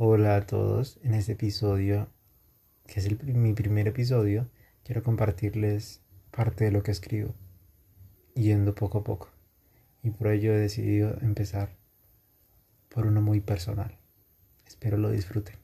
Hola a todos, en este episodio, que es mi primer episodio, quiero compartirles parte de lo que escribo, yendo poco a poco. Y por ello he decidido empezar por uno muy personal. Espero lo disfruten.